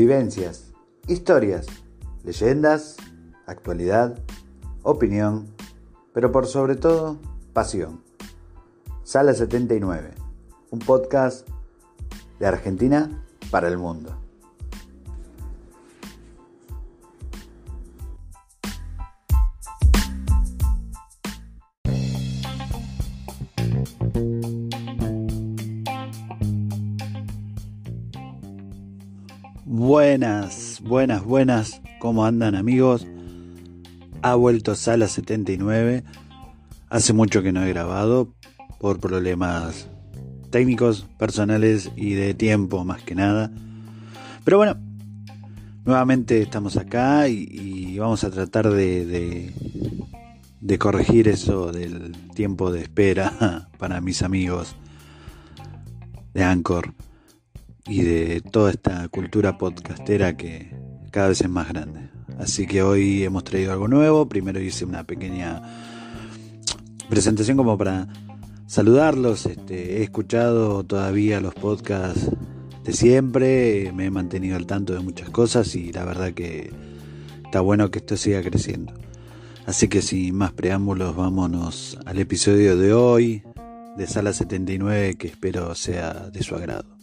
Vivencias, historias, leyendas, actualidad, opinión, pero por sobre todo, pasión. Sala 79, un podcast de Argentina para el mundo. Buenas, buenas, buenas. ¿Cómo andan amigos? Ha vuelto Sala 79. Hace mucho que no he grabado por problemas técnicos, personales y de tiempo más que nada. Pero bueno, nuevamente estamos acá y, vamos a tratar de corregir eso del tiempo de espera para mis amigos de Anchor y de toda esta cultura podcastera que cada vez es más grande. Así que hoy hemos traído algo nuevo. Primero hice una pequeña presentación como para saludarlos. Este, he escuchado todavía los podcasts de siempre, me he mantenido al tanto de muchas cosas y la verdad que está bueno que esto siga creciendo. Así que sin más preámbulos, vámonos al episodio de hoy de Sala 79 que espero sea de su agrado.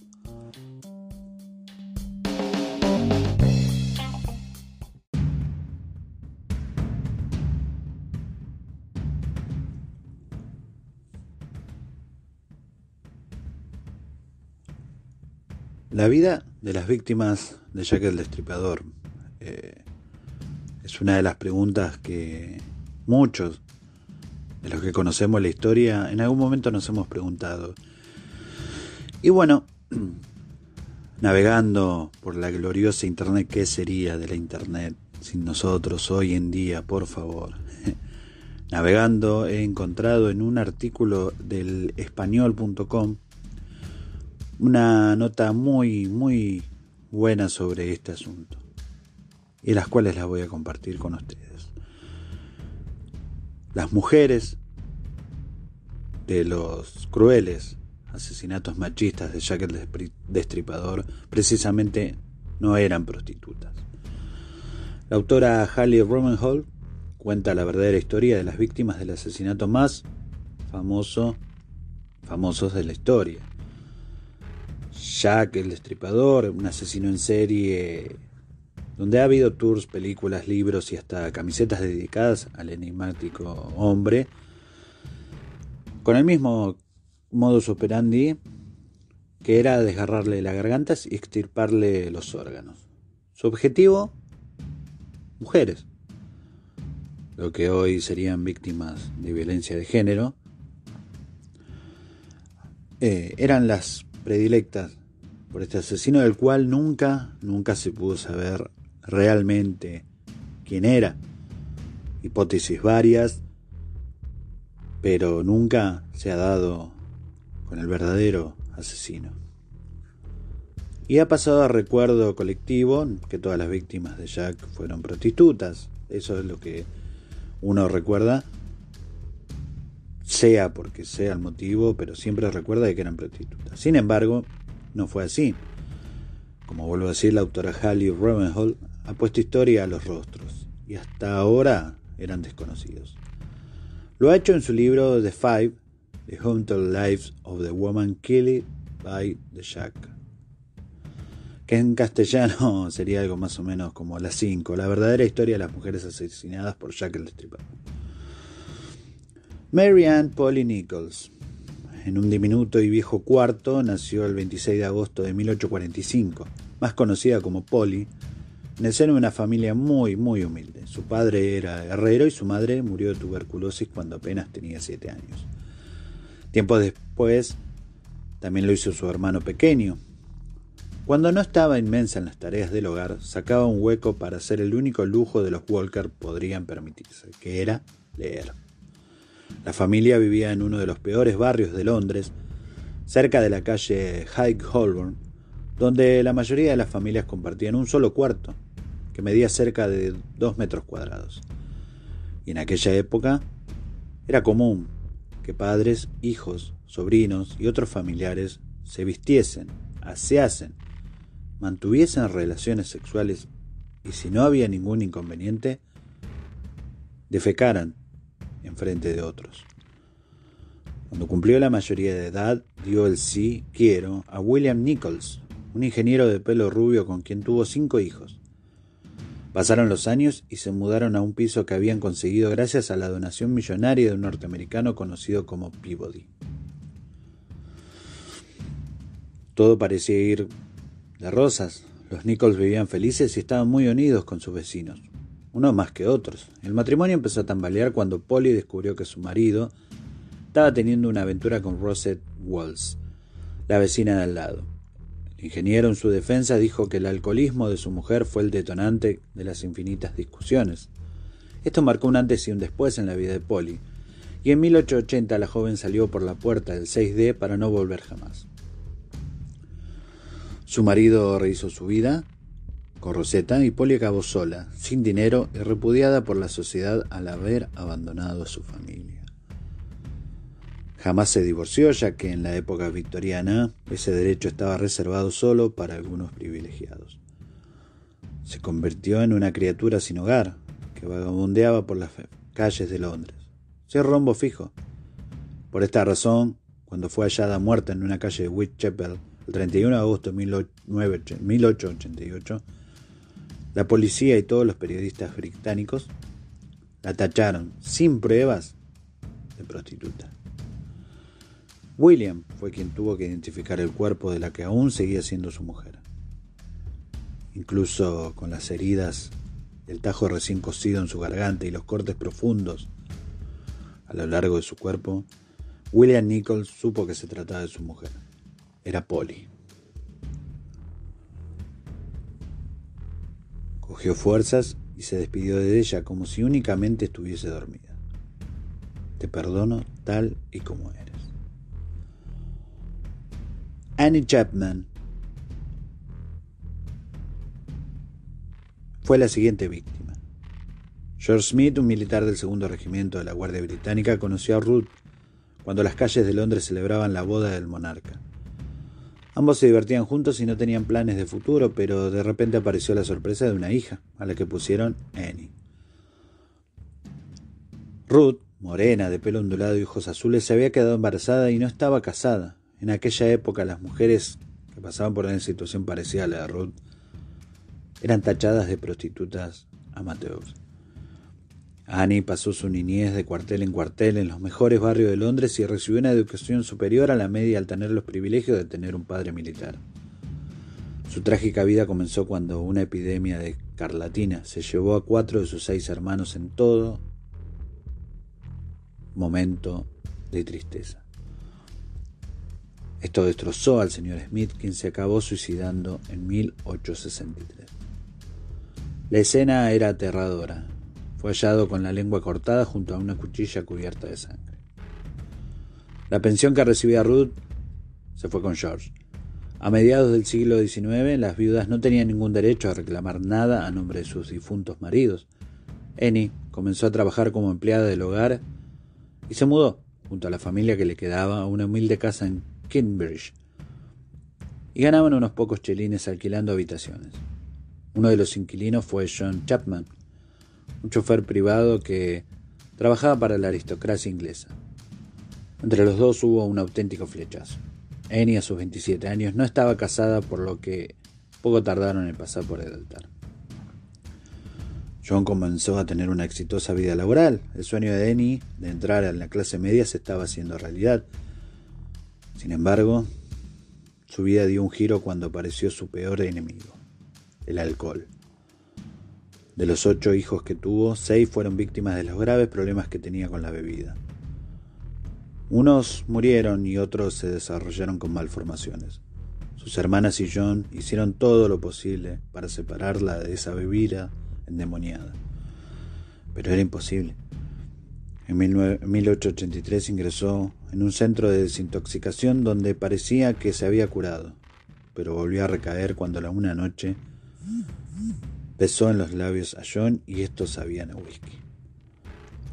La vida de las víctimas de Jack el Destripador eh, es una de las preguntas que muchos de los que conocemos la historia en algún momento nos hemos preguntado. Y bueno, navegando por la gloriosa Internet, ¿qué sería de la Internet sin nosotros hoy en día, por favor? Navegando he encontrado en un artículo del español.com una nota muy, muy buena sobre este asunto y las cuales las voy a compartir con ustedes. Las mujeres de los crueles asesinatos machistas de Jack el Destripador precisamente no eran prostitutas. La autora Hallie Romenhall cuenta la verdadera historia de las víctimas del asesinato más famoso famosos de la historia. Jack el Destripador, un asesino en serie, donde ha habido tours, películas, libros y hasta camisetas dedicadas al enigmático hombre, con el mismo modus operandi que era desgarrarle las gargantas y extirparle los órganos. Su objetivo, mujeres, lo que hoy serían víctimas de violencia de género, eh, eran las predilectas por este asesino del cual nunca, nunca se pudo saber realmente quién era. Hipótesis varias, pero nunca se ha dado con el verdadero asesino. Y ha pasado a recuerdo colectivo que todas las víctimas de Jack fueron prostitutas. Eso es lo que uno recuerda, sea porque sea el motivo, pero siempre recuerda que eran prostitutas. Sin embargo, no fue así. Como vuelvo a decir, la autora Hallie Ravenhall ha puesto historia a los rostros y hasta ahora eran desconocidos. Lo ha hecho en su libro The Five, The Haunted Lives of the Woman Killed by the Jack, que en castellano sería algo más o menos como Las Cinco, la verdadera historia de las mujeres asesinadas por Jack el Destripador. Mary Ann Polly Nichols, en un diminuto y viejo cuarto, nació el 26 de agosto de 1845, más conocida como Polly, en el seno de una familia muy, muy humilde. Su padre era herrero y su madre murió de tuberculosis cuando apenas tenía siete años. Tiempo después, también lo hizo su hermano pequeño. Cuando no estaba inmensa en las tareas del hogar, sacaba un hueco para hacer el único lujo de los Walker podrían permitirse, que era leer. La familia vivía en uno de los peores barrios de Londres, cerca de la calle High Holborn, donde la mayoría de las familias compartían un solo cuarto, que medía cerca de dos metros cuadrados. Y en aquella época era común que padres, hijos, sobrinos y otros familiares se vistiesen, aseasen, mantuviesen relaciones sexuales y si no había ningún inconveniente, defecaran en frente de otros. Cuando cumplió la mayoría de edad, dio el sí quiero a William Nichols, un ingeniero de pelo rubio con quien tuvo cinco hijos. Pasaron los años y se mudaron a un piso que habían conseguido gracias a la donación millonaria de un norteamericano conocido como Peabody. Todo parecía ir de rosas. Los Nichols vivían felices y estaban muy unidos con sus vecinos unos más que otros. El matrimonio empezó a tambalear cuando Polly descubrió que su marido estaba teniendo una aventura con Rosette Walls, la vecina de al lado. El ingeniero en su defensa dijo que el alcoholismo de su mujer fue el detonante de las infinitas discusiones. Esto marcó un antes y un después en la vida de Polly, y en 1880 la joven salió por la puerta del 6D para no volver jamás. Su marido rehizo su vida, Rosetta y Polly acabó sola, sin dinero y repudiada por la sociedad al haber abandonado a su familia. Jamás se divorció ya que en la época victoriana ese derecho estaba reservado solo para algunos privilegiados. Se convirtió en una criatura sin hogar que vagabundeaba por las calles de Londres, sin rombo fijo. Por esta razón, cuando fue hallada muerta en una calle de Whitechapel el 31 de agosto de 1888, la policía y todos los periodistas británicos la tacharon sin pruebas de prostituta. William fue quien tuvo que identificar el cuerpo de la que aún seguía siendo su mujer. Incluso con las heridas, el tajo recién cosido en su garganta y los cortes profundos a lo largo de su cuerpo, William Nichols supo que se trataba de su mujer. Era Polly. Cogió fuerzas y se despidió de ella como si únicamente estuviese dormida. Te perdono tal y como eres. Annie Chapman fue la siguiente víctima. George Smith, un militar del segundo regimiento de la Guardia Británica, conoció a Ruth cuando las calles de Londres celebraban la boda del monarca. Ambos se divertían juntos y no tenían planes de futuro, pero de repente apareció la sorpresa de una hija, a la que pusieron Annie. Ruth, morena, de pelo ondulado y ojos azules, se había quedado embarazada y no estaba casada. En aquella época las mujeres que pasaban por una situación parecida a la de Ruth eran tachadas de prostitutas amateurs. Annie pasó su niñez de cuartel en cuartel en los mejores barrios de Londres y recibió una educación superior a la media al tener los privilegios de tener un padre militar. Su trágica vida comenzó cuando una epidemia de carlatina se llevó a cuatro de sus seis hermanos en todo momento de tristeza. Esto destrozó al señor Smith, quien se acabó suicidando en 1863. La escena era aterradora. Fue hallado con la lengua cortada junto a una cuchilla cubierta de sangre. La pensión que recibía Ruth se fue con George. A mediados del siglo XIX, las viudas no tenían ningún derecho a reclamar nada a nombre de sus difuntos maridos. Annie comenzó a trabajar como empleada del hogar y se mudó, junto a la familia que le quedaba, a una humilde casa en Cambridge. Y ganaban unos pocos chelines alquilando habitaciones. Uno de los inquilinos fue John Chapman, un chofer privado que trabajaba para la aristocracia inglesa. Entre los dos hubo un auténtico flechazo. Annie, a sus 27 años, no estaba casada, por lo que poco tardaron en pasar por el altar. John comenzó a tener una exitosa vida laboral. El sueño de Annie de entrar en la clase media se estaba haciendo realidad. Sin embargo, su vida dio un giro cuando apareció su peor enemigo, el alcohol. De los ocho hijos que tuvo, seis fueron víctimas de los graves problemas que tenía con la bebida. Unos murieron y otros se desarrollaron con malformaciones. Sus hermanas y John hicieron todo lo posible para separarla de esa bebida endemoniada. Pero era imposible. En 1883 ingresó en un centro de desintoxicación donde parecía que se había curado, pero volvió a recaer cuando la una noche besó en los labios a John y estos sabían a whisky.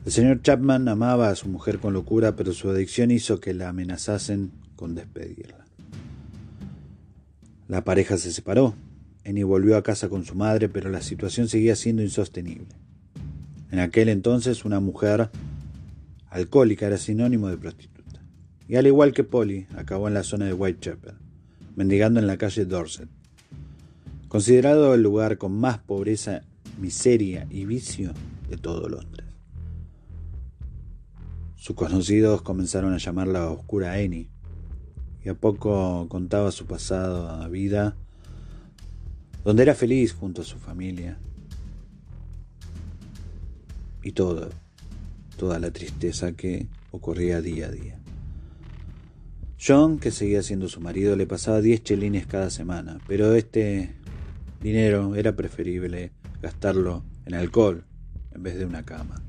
El señor Chapman amaba a su mujer con locura, pero su adicción hizo que la amenazasen con despedirla. La pareja se separó. Annie volvió a casa con su madre, pero la situación seguía siendo insostenible. En aquel entonces una mujer alcohólica era sinónimo de prostituta. Y al igual que Polly, acabó en la zona de Whitechapel, mendigando en la calle Dorset. Considerado el lugar con más pobreza, miseria y vicio de todo Londres. Sus conocidos comenzaron a llamarla Oscura Annie, y a poco contaba su pasado vida, donde era feliz junto a su familia, y todo, toda la tristeza que ocurría día a día. John, que seguía siendo su marido, le pasaba diez chelines cada semana, pero este dinero era preferible gastarlo en alcohol en vez de una cama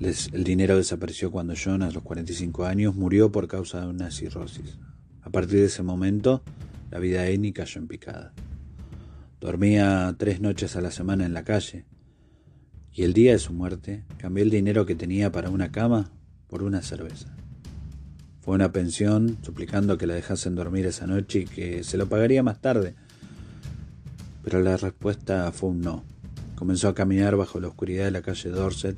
el dinero desapareció cuando John, a los 45 años, murió por causa de una cirrosis. A partir de ese momento, la vida de Annie cayó en picada. Dormía tres noches a la semana en la calle. Y el día de su muerte, cambió el dinero que tenía para una cama por una cerveza. Fue a una pensión suplicando que la dejasen dormir esa noche y que se lo pagaría más tarde. Pero la respuesta fue un no. Comenzó a caminar bajo la oscuridad de la calle Dorset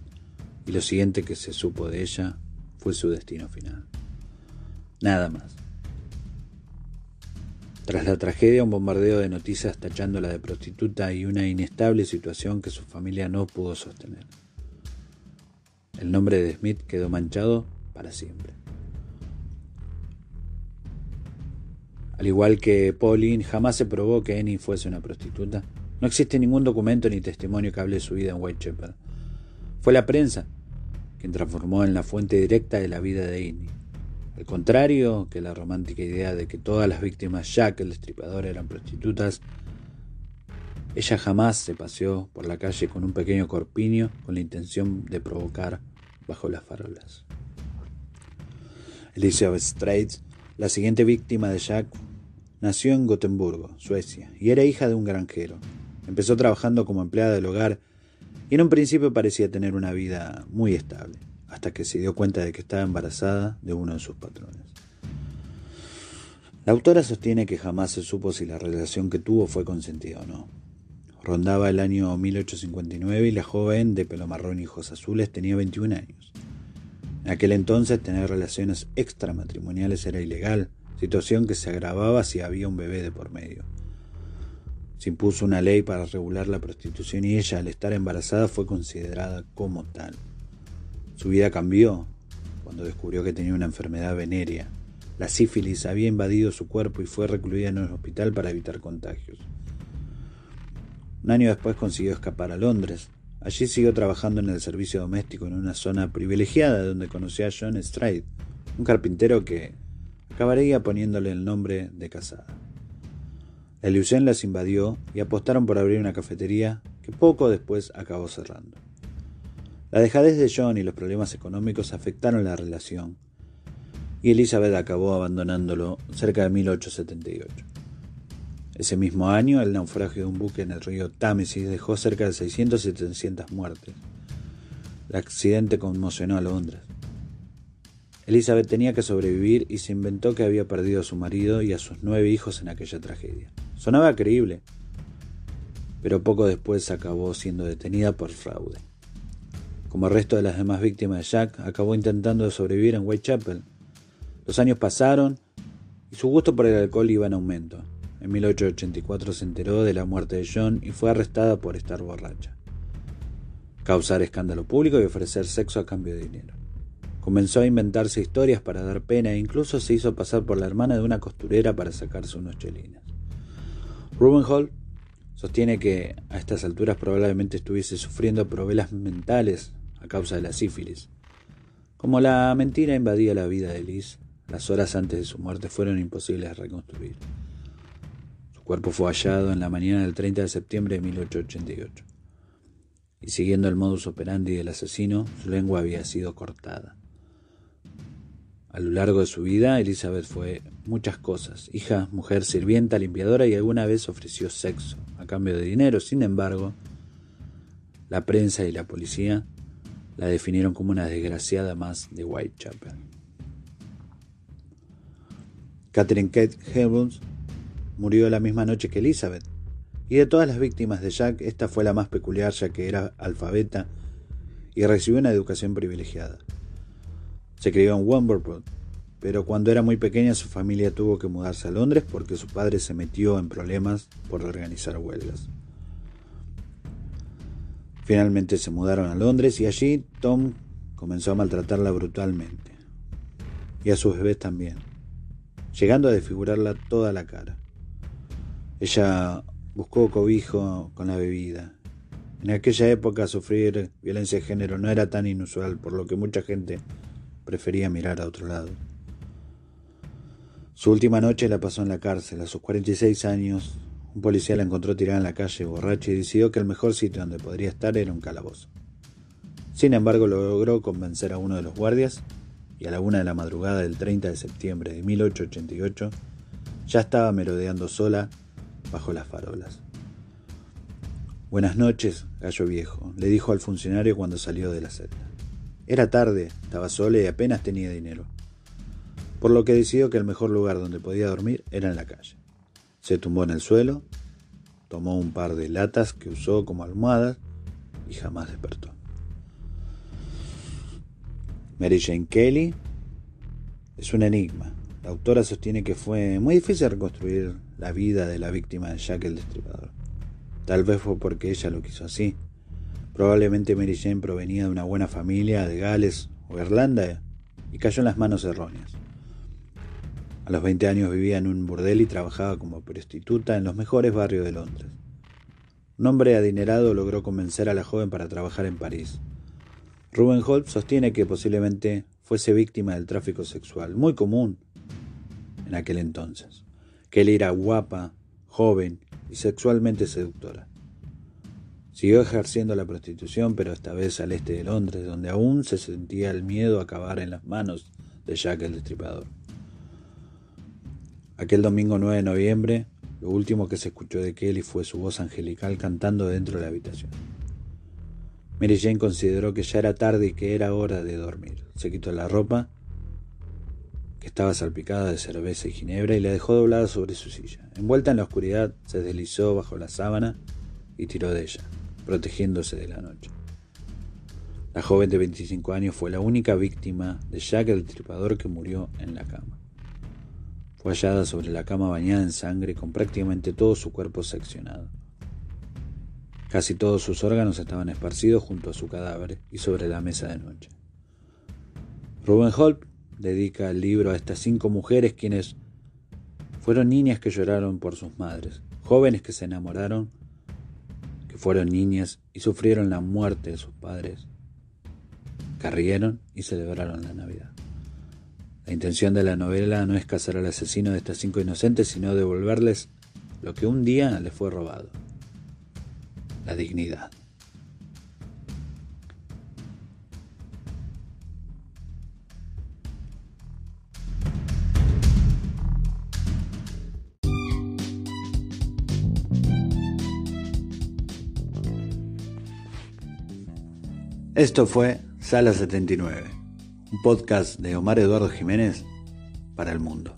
y lo siguiente que se supo de ella fue su destino final. Nada más. Tras la tragedia, un bombardeo de noticias tachándola de prostituta y una inestable situación que su familia no pudo sostener. El nombre de Smith quedó manchado para siempre. Al igual que Pauline, jamás se probó que Annie fuese una prostituta. No existe ningún documento ni testimonio que hable de su vida en Whitechapel. Fue la prensa quien transformó en la fuente directa de la vida de Indy. Al contrario que la romántica idea de que todas las víctimas Jack el destripador eran prostitutas, ella jamás se paseó por la calle con un pequeño corpiño con la intención de provocar bajo las farolas. Elizabeth Straits, la siguiente víctima de Jack, nació en Gotemburgo, Suecia, y era hija de un granjero. Empezó trabajando como empleada del hogar y en un principio parecía tener una vida muy estable, hasta que se dio cuenta de que estaba embarazada de uno de sus patrones. La autora sostiene que jamás se supo si la relación que tuvo fue consentida o no. Rondaba el año 1859 y la joven de pelo marrón y ojos azules tenía 21 años. En aquel entonces tener relaciones extramatrimoniales era ilegal, situación que se agravaba si había un bebé de por medio. Se impuso una ley para regular la prostitución y ella, al estar embarazada, fue considerada como tal. Su vida cambió cuando descubrió que tenía una enfermedad venérea. La sífilis había invadido su cuerpo y fue recluida en un hospital para evitar contagios. Un año después consiguió escapar a Londres. Allí siguió trabajando en el servicio doméstico en una zona privilegiada donde conoció a John Stride, un carpintero que acabaría poniéndole el nombre de casada. La ilusión las invadió y apostaron por abrir una cafetería que poco después acabó cerrando. La dejadez de John y los problemas económicos afectaron la relación y Elizabeth acabó abandonándolo cerca de 1878. Ese mismo año, el naufragio de un buque en el río Támesis dejó cerca de 600 y 700 muertes. El accidente conmocionó a Londres. Elizabeth tenía que sobrevivir y se inventó que había perdido a su marido y a sus nueve hijos en aquella tragedia. Sonaba creíble, pero poco después acabó siendo detenida por fraude. Como el resto de las demás víctimas de Jack, acabó intentando sobrevivir en Whitechapel. Los años pasaron y su gusto por el alcohol iba en aumento. En 1884 se enteró de la muerte de John y fue arrestada por estar borracha, causar escándalo público y ofrecer sexo a cambio de dinero. Comenzó a inventarse historias para dar pena e incluso se hizo pasar por la hermana de una costurera para sacarse unos chelinas. Ruben Hall sostiene que a estas alturas probablemente estuviese sufriendo problemas mentales a causa de la sífilis. Como la mentira invadía la vida de Liz, las horas antes de su muerte fueron imposibles de reconstruir. Su cuerpo fue hallado en la mañana del 30 de septiembre de 1888. Y siguiendo el modus operandi del asesino, su lengua había sido cortada. A lo largo de su vida, Elizabeth fue muchas cosas, hija, mujer, sirvienta, limpiadora y alguna vez ofreció sexo a cambio de dinero. Sin embargo, la prensa y la policía la definieron como una desgraciada más de Whitechapel. Catherine Kate Helms murió la misma noche que Elizabeth, y de todas las víctimas de Jack, esta fue la más peculiar ya que era alfabeta y recibió una educación privilegiada. Se crió en Wimberport, pero cuando era muy pequeña su familia tuvo que mudarse a Londres porque su padre se metió en problemas por organizar huelgas. Finalmente se mudaron a Londres y allí Tom comenzó a maltratarla brutalmente. Y a sus bebés también, llegando a desfigurarla toda la cara. Ella buscó cobijo con la bebida. En aquella época sufrir violencia de género no era tan inusual, por lo que mucha gente prefería mirar a otro lado. Su última noche la pasó en la cárcel. A sus 46 años, un policía la encontró tirada en la calle, borracha, y decidió que el mejor sitio donde podría estar era un calabozo. Sin embargo, logró convencer a uno de los guardias y a la una de la madrugada del 30 de septiembre de 1888 ya estaba merodeando sola bajo las farolas. Buenas noches, gallo viejo, le dijo al funcionario cuando salió de la celda. Era tarde, estaba sola y apenas tenía dinero, por lo que decidió que el mejor lugar donde podía dormir era en la calle. Se tumbó en el suelo, tomó un par de latas que usó como almohadas y jamás despertó. Mary Jane Kelly es un enigma. La autora sostiene que fue muy difícil reconstruir la vida de la víctima de Jack el Destripador. Tal vez fue porque ella lo quiso así, Probablemente Mary Jane provenía de una buena familia de Gales o Irlanda y cayó en las manos erróneas. A los 20 años vivía en un burdel y trabajaba como prostituta en los mejores barrios de Londres. Un hombre adinerado logró convencer a la joven para trabajar en París. Ruben Holt sostiene que posiblemente fuese víctima del tráfico sexual, muy común en aquel entonces, que él era guapa, joven y sexualmente seductora. Siguió ejerciendo la prostitución, pero esta vez al este de Londres, donde aún se sentía el miedo a acabar en las manos de Jack el Destripador. Aquel domingo 9 de noviembre, lo último que se escuchó de Kelly fue su voz angelical cantando dentro de la habitación. Mary Jane consideró que ya era tarde y que era hora de dormir. Se quitó la ropa, que estaba salpicada de cerveza y ginebra, y la dejó doblada sobre su silla. Envuelta en la oscuridad, se deslizó bajo la sábana y tiró de ella protegiéndose de la noche. La joven de 25 años fue la única víctima de Jack el Tripador que murió en la cama. Fue hallada sobre la cama bañada en sangre con prácticamente todo su cuerpo seccionado. Casi todos sus órganos estaban esparcidos junto a su cadáver y sobre la mesa de noche. Ruben Holt dedica el libro a estas cinco mujeres quienes fueron niñas que lloraron por sus madres, jóvenes que se enamoraron fueron niñas y sufrieron la muerte de sus padres, carrieron y celebraron la Navidad. La intención de la novela no es cazar al asesino de estas cinco inocentes, sino devolverles lo que un día les fue robado. La dignidad. Esto fue Sala 79, un podcast de Omar Eduardo Jiménez para el mundo.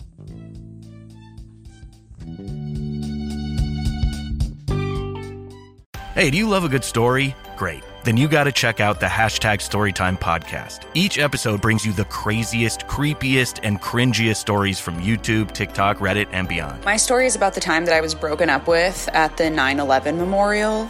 Hey, do you love a good story? Great. Then you got to check out the hashtag Storytime podcast. Each episode brings you the craziest, creepiest, and cringiest stories from YouTube, TikTok, Reddit, and beyond. My story is about the time that I was broken up with at the 9 11 memorial.